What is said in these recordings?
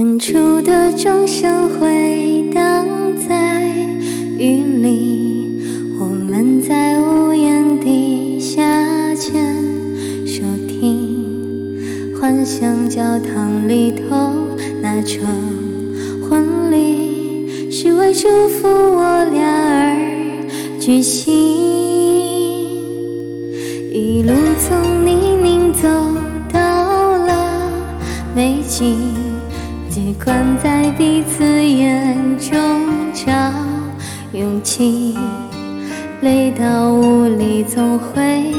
远处的钟声回荡在雨里，我们在屋檐底下牵手听，幻想教堂里头那场婚礼是为祝福我俩而举行，一路从泥泞走到了美景。习惯在彼此眼中找勇气，累到无力总会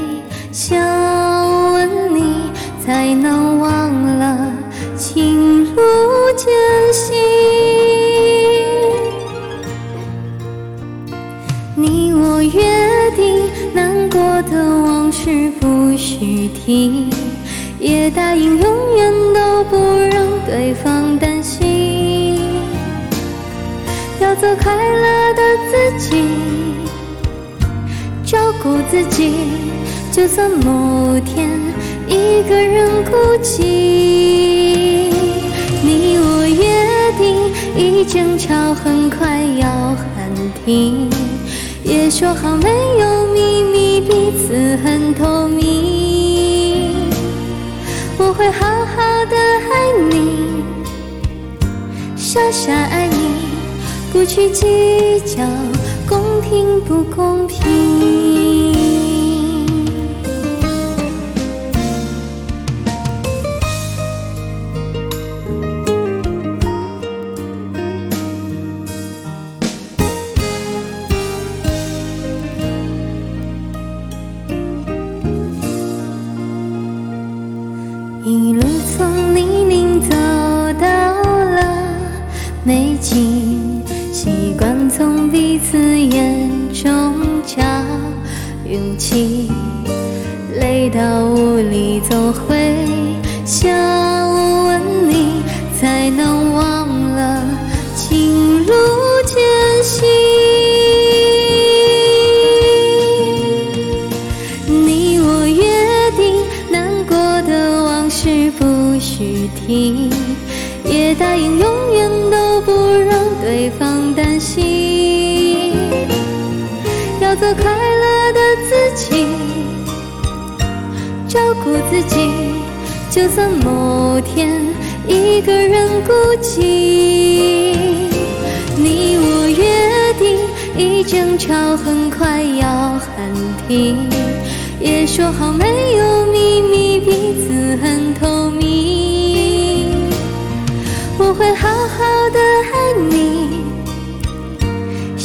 想问你，才能忘了情路艰辛。你我约定，难过的往事不许提，也答应永远都不让对方做快乐的自己，照顾自己。就算某天一个人孤寂，你我约定，一争吵很快要喊停，也说好没有秘密，彼此很透明。我会好好的爱你，傻傻爱你。不去计较公平不公平。一路从泥泞走到了美景。从彼此眼中找勇气，累到无力总会想问你，才能忘了情路艰辛。你我约定，难过的往事不许提，也答应永远都不让对方。担心，要做快乐的自己，照顾自己。就算某天一个人孤寂，你我约定，一争吵很快要喊停，也说好没有秘密，